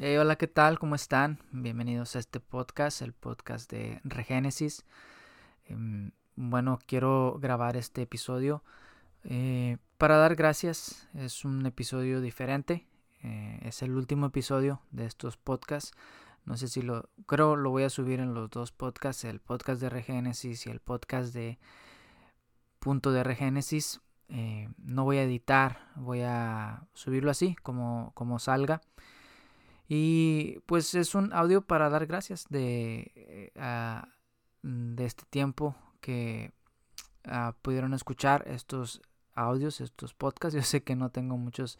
hola, ¿qué tal? ¿Cómo están? Bienvenidos a este podcast, el podcast de Regénesis. Em, bueno, quiero grabar este episodio eh, para dar gracias. Es un episodio diferente. Eh, es el último episodio de estos podcasts. No sé si lo creo lo voy a subir en los dos podcasts, el podcast de Regénesis y el podcast de Punto de Regénesis. Eh, no voy a editar, voy a subirlo así como, como salga. Y pues es un audio para dar gracias de, eh, de este tiempo que ah, pudieron escuchar estos audios, estos podcasts. Yo sé que no tengo muchos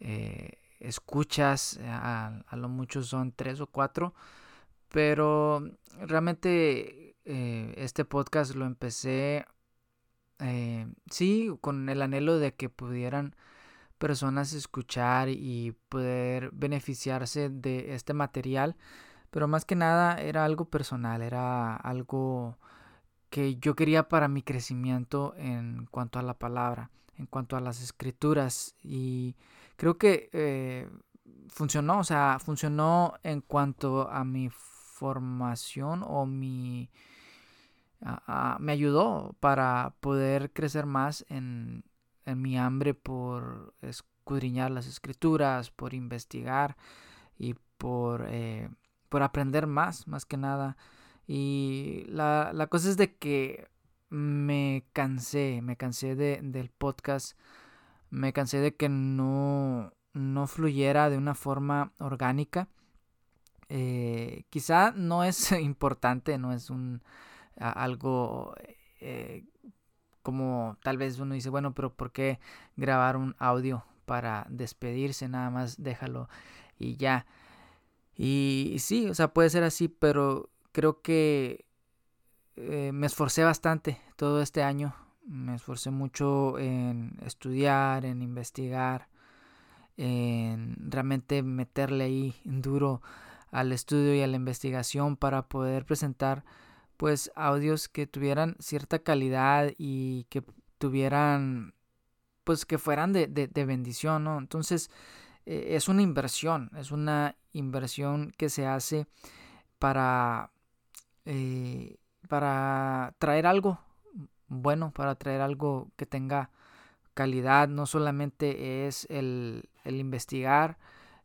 eh, escuchas, a, lo mucho son tres o cuatro, pero realmente este podcast lo empecé eh, sí, con el anhelo de que pudieran personas escuchar y poder beneficiarse de este material, pero más que nada era algo personal, era algo que yo quería para mi crecimiento en cuanto a la palabra, en cuanto a las escrituras. Y creo que eh, funcionó, o sea, funcionó en cuanto a mi formación o mi me ayudó para poder crecer más en, mi hambre por escudriñar las escrituras, por investigar y por, eh, por aprender más, más que nada. Y la, la, cosa es de que me cansé, me cansé de, del podcast, me cansé de que no, no fluyera de una forma orgánica. Eh, quizá no es importante, no es un algo eh, como tal vez uno dice, bueno, pero ¿por qué grabar un audio para despedirse? Nada más déjalo y ya. Y sí, o sea, puede ser así, pero creo que eh, me esforcé bastante todo este año. Me esforcé mucho en estudiar, en investigar, en realmente meterle ahí duro al estudio y a la investigación para poder presentar pues audios que tuvieran cierta calidad y que tuvieran pues que fueran de, bendición, ¿no? Entonces eh, es una inversión, es una inversión que se hace para, eh, para traer algo bueno, para traer algo que tenga calidad, no solamente es el, el investigar,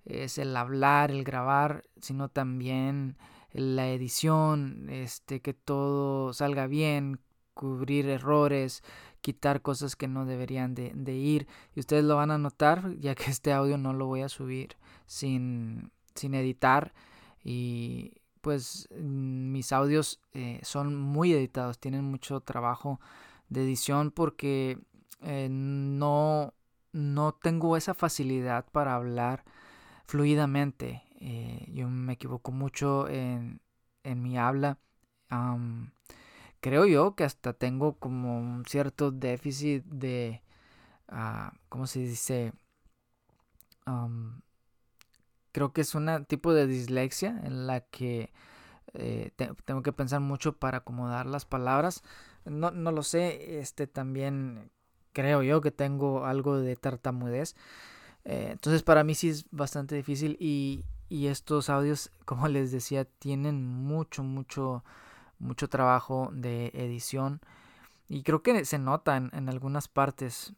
es el hablar, el grabar, sino también la edición, este, que todo salga bien, cubrir errores, quitar cosas que no deberían de, ir. Y ustedes lo van a notar, ya que este audio no lo voy a subir sin, sin editar. Y pues mm, mis audios eh, son muy editados, tienen mucho trabajo de edición porque eh, no, no tengo esa facilidad para hablar fluidamente. Eh, yo me equivoco mucho en, en mi habla. creo yo que hasta tengo como un cierto déficit de, uh, ¿cómo se dice? creo que es un tipo de dislexia en la que eh, tengo que pensar mucho para acomodar las palabras. No, no lo sé, este también creo yo que tengo algo de tartamudez. Eh, entonces para mí sí es bastante difícil y, y estos audios, como les decía, tienen mucho, mucho, mucho trabajo de edición. Y creo que se nota en, algunas partes.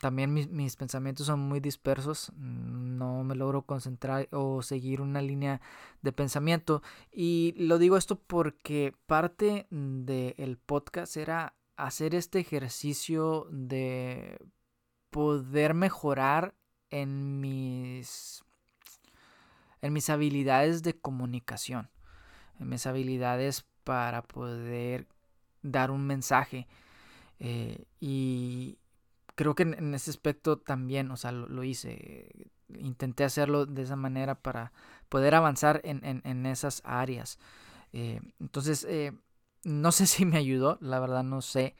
también mis, mis, pensamientos son muy dispersos. No me logro concentrar o seguir una línea de pensamiento. Y lo digo esto porque parte del podcast era hacer este ejercicio de poder mejorar en mis en mis habilidades de comunicación, en mis habilidades para poder dar un mensaje. Eh, y creo que en, ese aspecto también, o sea, lo, hice. Intenté hacerlo de esa manera para poder avanzar en, esas áreas. Eh, entonces, eh, no sé si me ayudó, la verdad no sé.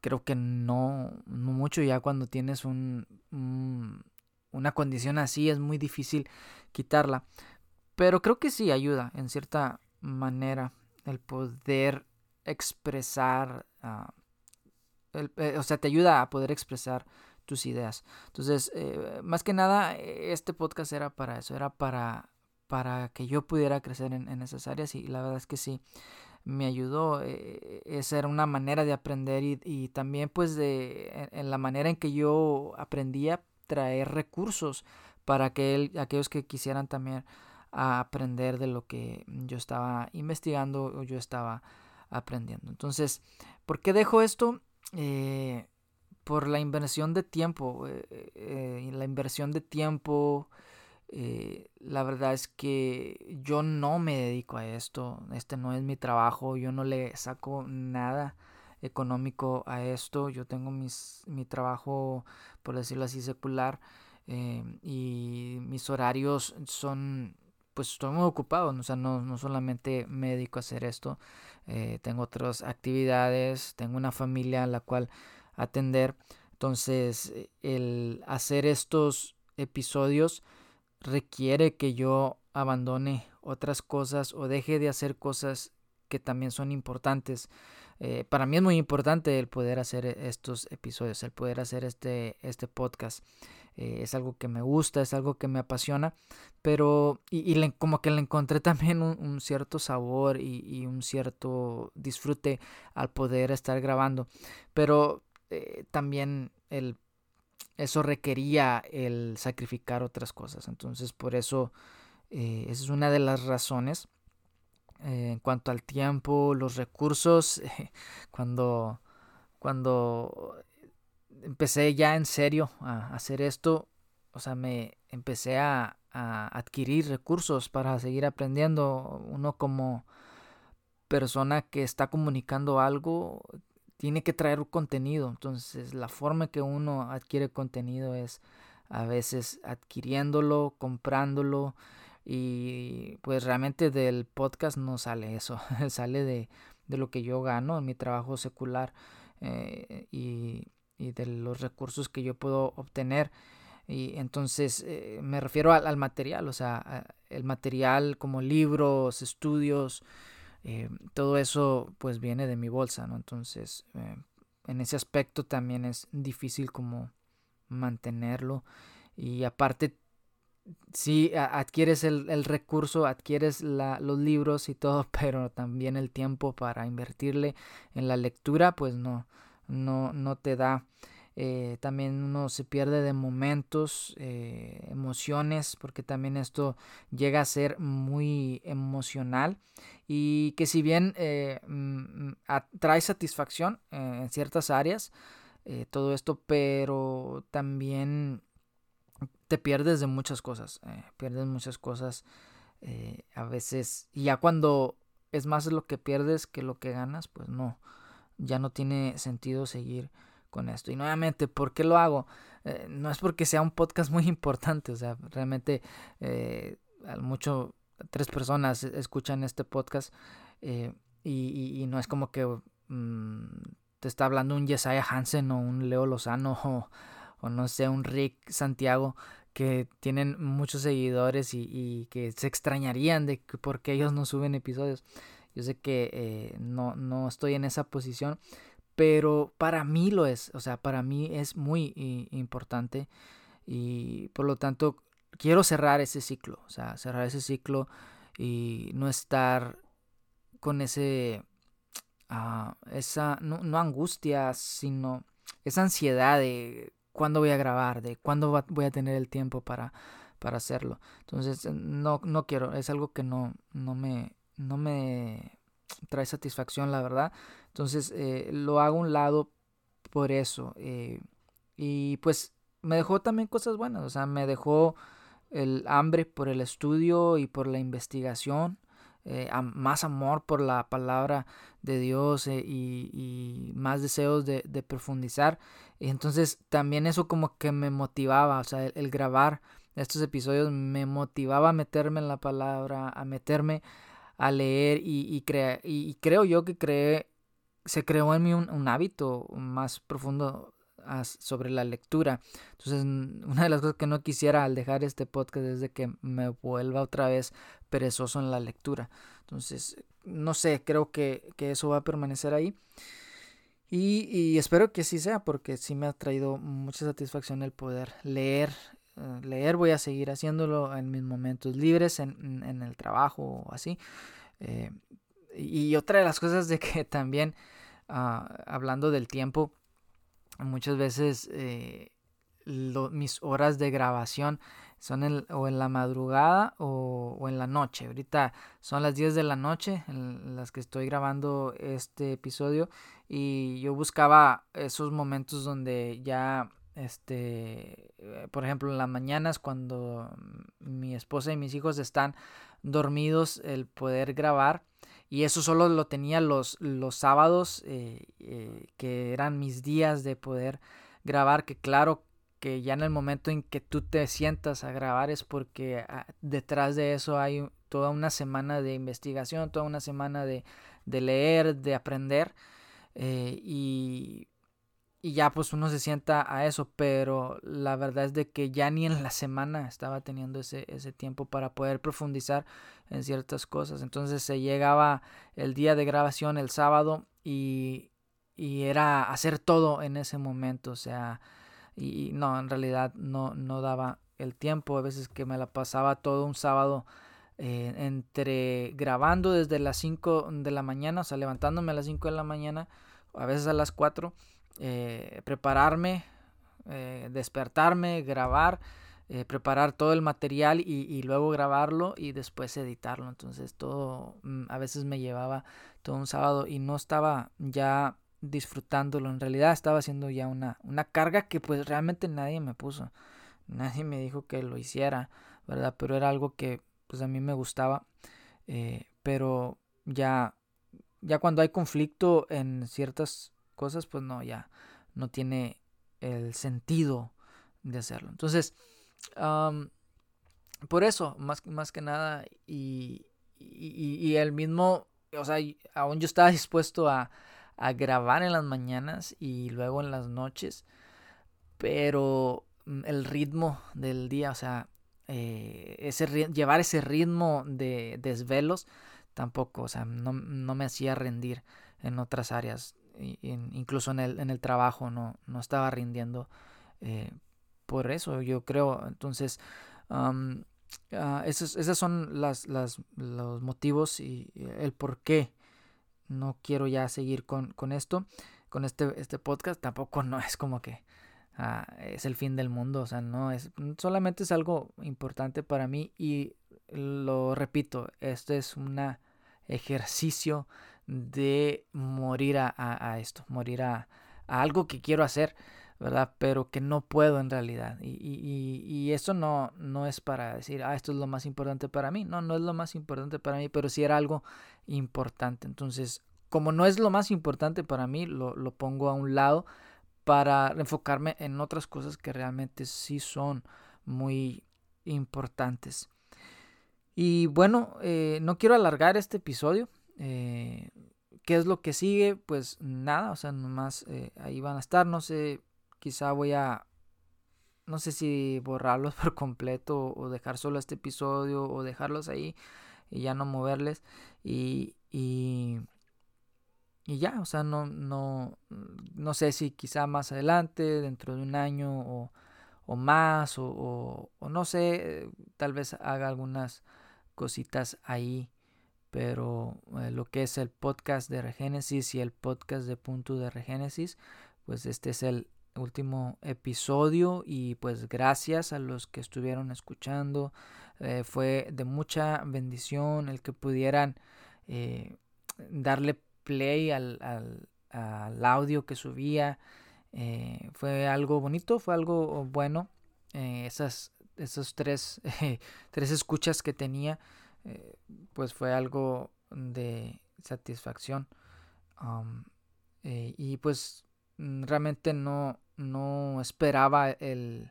Creo que no, no mucho ya cuando tienes un una condición así es muy difícil quitarla. Pero creo que sí ayuda en cierta manera el poder expresar, ah, eh, o sea, te ayuda a poder expresar tus ideas. Entonces, eh, más que nada, este podcast era para eso, era para, para que yo pudiera crecer en, esas áreas y la verdad es que sí, me ayudó. Eh, esa era una manera de aprender y, también pues de en, la manera en que yo aprendía traer recursos para que aquellos que quisieran también aprender de lo que yo estaba investigando o yo estaba aprendiendo. Entonces, ¿por qué dejo esto? Eh, por la inversión de tiempo. Eh, eh, la inversión de tiempo, la verdad es que yo no me dedico a esto. Este no es mi trabajo. Yo no le saco nada económico a esto. Yo tengo mi trabajo, por decirlo así, secular. y mis horarios son pues estoy muy ocupado, o sea, no, no solamente me dedico a hacer esto, eh, tengo otras actividades, tengo una familia a la cual atender, entonces el hacer estos episodios requiere que yo abandone otras cosas o deje de hacer cosas que también son importantes. Eh, para mí es muy importante el poder hacer estos episodios, el poder hacer este, este podcast. Eh, es algo que me gusta, es algo que me apasiona, pero y, como que le encontré también un, cierto sabor y, un cierto disfrute al poder estar grabando, pero eh, también el, eso requería el sacrificar otras cosas, entonces por eso esa es una de las razones. En cuanto al tiempo, los recursos, cuando, cuando empecé ya en serio a hacer esto, o sea, me empecé a, adquirir recursos para seguir aprendiendo. Uno como persona que está comunicando algo tiene que traer contenido. Entonces, la forma que uno adquiere contenido es a veces adquiriéndolo, comprándolo y pues realmente del podcast no sale eso, sale de, lo que yo gano en mi trabajo secular eh, y y de los recursos que yo puedo obtener. Y entonces eh, me refiero al, material, o sea, el material como libros, estudios, eh, todo eso pues viene de mi bolsa, ¿no? Entonces, en ese aspecto también es difícil como mantenerlo. Y aparte, si adquieres el, recurso, adquieres los libros y todo, pero también el tiempo para invertirle en la lectura, pues no, no, no te da. Eh, también uno se pierde de momentos, eh, emociones, porque también esto llega a ser muy emocional y que si bien eh, mm, trae satisfacción en ciertas áreas, todo esto, pero también te pierdes de muchas cosas, pierdes muchas cosas a veces, y ya cuando es más lo que pierdes que lo que ganas, pues no, ya no tiene sentido seguir con esto. Y nuevamente, ¿por qué lo hago? Eh, no es porque sea un podcast muy importante, o sea, realmente eh, mucho tres personas escuchan este podcast eh, y, no es como que mm, te está hablando un Jesiah Hansen o un Leo Lozano o, no sé, un Rick Santiago que tienen muchos seguidores y, y que se extrañarían de que por qué ellos no suben episodios. Yo sé que eh, no, no estoy en esa posición, pero para mí lo es, o sea, para mí es muy importante y por lo tanto quiero cerrar ese ciclo, o sea, cerrar ese ciclo y no estar con ese, uh, esa, no, no, angustia, sino esa ansiedad de cuándo voy a grabar, de cuándo voy a tener el tiempo para, para hacerlo. Entonces, no, no quiero, es algo que no, no me, no me trae satisfacción, la verdad. Entonces eh, lo hago a un lado por eso. Eh, y pues me dejó también cosas buenas, o sea, me dejó el hambre por el estudio y por la investigación. Eh, más amor por la palabra de Dios y, más deseos de, profundizar. Y entonces también eso como que me motivaba, o sea, el grabar estos episodios me motivaba a meterme en la palabra, a meterme a leer y, y, y, creo yo que creé, se creó en mí un, hábito más profundo sobre la lectura. Entonces, una de las cosas que no quisiera al dejar este podcast es de que me vuelva otra vez perezoso en la lectura. Entonces, no sé, creo que, que eso va a permanecer ahí. Y, espero que sí sea, porque sí me ha traído mucha satisfacción el poder leer. Eh, leer voy a seguir haciéndolo en mis momentos libres, en, el trabajo o así. Eh, y otra de las cosas de que también, ah, hablando del tiempo, muchas veces eh, mis horas de grabación son o en la madrugada o, en la noche. Ahorita son las 10 de la noche en las que estoy grabando este episodio y yo buscaba esos momentos donde ya, este, eh, por ejemplo, en las mañanas cuando mi esposa y mis hijos están dormidos, el poder grabar. Y eso solo lo tenía los, los sábados, eh, eh, que eran mis días de poder grabar, que claro que ya en el momento en que tú te sientas a grabar es porque ah, detrás de eso hay toda una semana de investigación, toda una semana de, leer, de aprender eh, y, ya pues uno se sienta a eso, pero la verdad es de que ya ni en la semana estaba teniendo ese, ese tiempo para poder profundizar en ciertas cosas. Entonces se llegaba el día de grabación el sábado y, y era hacer todo en ese momento, o sea, y, no, en realidad no, no daba el tiempo, a veces que me la pasaba todo un sábado eh, entre grabando desde las 5 de la mañana, o sea, levantándome a las 5 de la mañana, a veces a las 4, eh, prepararme, eh, despertarme, grabar, preparar todo el material y, luego grabarlo y después editarlo. Entonces todo mm, a veces me llevaba todo un sábado y no estaba ya disfrutándolo. En realidad estaba haciendo ya una, una carga que pues realmente nadie me puso. Nadie me dijo que lo hiciera, ¿verdad? Pero era algo que pues a mí me gustaba. Eh, pero ya, ya cuando hay conflicto en ciertas cosas, pues no, ya no tiene el sentido de hacerlo. Entonces, por eso, más, más que nada, y, y, el mismo, o sea, aún yo estaba dispuesto a, a grabar en las mañanas y luego en las noches, pero mm, el ritmo del día, o sea, eh, ese, llevar ese ritmo de desvelos tampoco, o sea, no, me hacía rendir en otras áreas, incluso en el, en el trabajo no, no estaba rindiendo eh, por eso, yo creo, entonces... Ah, esos, esas son las, las, los motivos y el por qué no quiero ya seguir con, esto, con este, este podcast. Tampoco no es como que ah, es el fin del mundo, o sea, no es, solamente es algo importante para mí y lo repito, este es un ejercicio de morir a, esto, morir a, algo que quiero hacer. ¿verdad? Pero que no puedo en realidad. Y, y, y, eso no, no es para decir, ah, esto es lo más importante para mí. No, no es lo más importante para mí, pero sí era algo importante. Entonces, como no es lo más importante para mí, lo, lo pongo a un lado para enfocarme en otras cosas que realmente sí son muy importantes. Y bueno, eh, no quiero alargar este episodio. Eh, ¿Qué es lo que sigue? Pues nada, o sea, nomás eh, ahí van a estar. No sé, quizá voy a, no sé si borrarlos por completo o dejar solo este episodio o dejarlos ahí y ya no moverles. Y, y, y ya, o sea, no, no, no sé si quizá más adelante, dentro de un año o, más, o, o, no sé, tal vez haga algunas cositas ahí. Pero eh, lo que es el podcast de Regénesis y el podcast de Punto de Regénesis, pues este es el último episodio y pues gracias a los que estuvieron escuchando. Eh, fue de mucha bendición el que pudieran eh, darle play al, al, audio que subía. Fue algo bonito, fue algo bueno. esas, esos tres, tres escuchas que tenía, pues fue algo de satisfacción. Um, y pues mm, realmente no, no esperaba el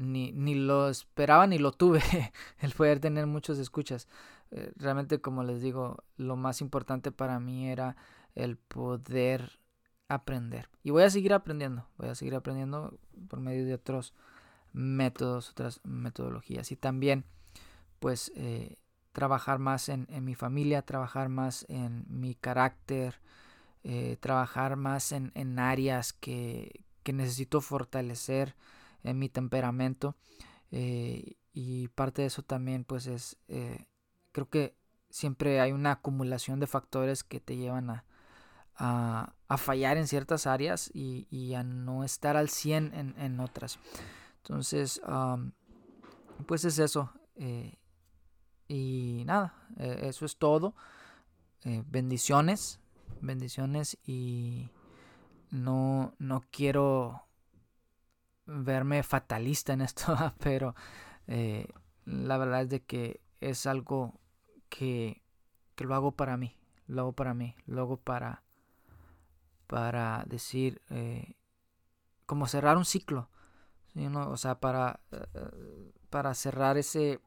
ni, ni lo esperaba ni lo tuve el poder tener muchos escuchas eh, realmente como les digo lo más importante para mí era el poder aprender y voy a seguir aprendiendo voy a seguir aprendiendo por medio de otros métodos otras metodologías y también pues eh, trabajar más en, en, mi familia trabajar más en mi carácter eh, trabajar más en, en áreas que, que, necesito fortalecer en mi temperamento. Eh, y parte de eso también pues es, eh, creo que siempre hay una acumulación de factores que te llevan a, a, fallar en ciertas áreas y, y, a no estar al 100 en, en otras. Entonces, pues es eso. Eh, y nada, eh, eso es todo. Eh, bendiciones, bendiciones y no, no quiero verme fatalista en esto, pero la verdad es de que es algo que, que lo hago para mí, lo hago para mí, lo hago para, para decir, como cerrar un ciclo o sea, para, eh, para cerrar ese,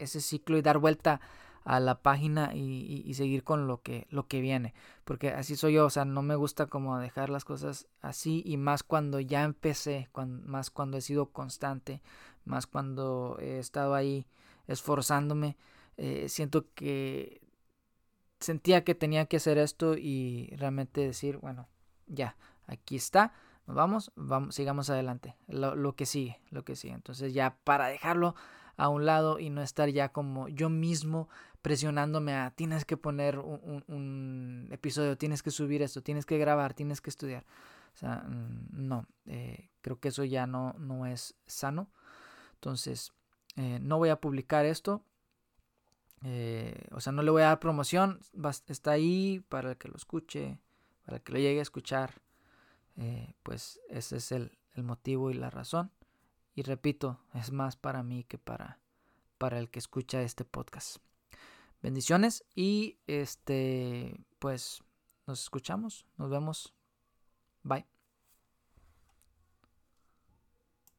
ese ciclo y dar vuelta a la página y, seguir con lo que, lo que viene. Porque así soy yo, o sea, no me gusta como dejar las cosas así y más cuando ya empecé, más cuando he sido constante, más cuando he estado ahí esforzándome. Eh, siento que sentía que tenía que hacer esto y realmente decir, bueno, ya, aquí está vamos, vamos, sigamos adelante. Lo, que sigue, lo que sigue. Entonces ya para dejarlo a un lado y no estar ya como yo mismo presionándome a tienes que poner un, episodio, tienes que subir esto, tienes que grabar, tienes que estudiar. O sea, mm, no, eh, creo que eso ya no, no es sano. Entonces, eh, no voy a publicar esto. Eh, o sea, no le voy a dar promoción. está ahí para el que lo escuche, para el que lo llegue a escuchar. Eh, pues ese es el, el, motivo y la razón. Y repito, es más para mí que para, para el que escucha este podcast. Bendiciones y este, pues nos escuchamos, nos vemos. Bye.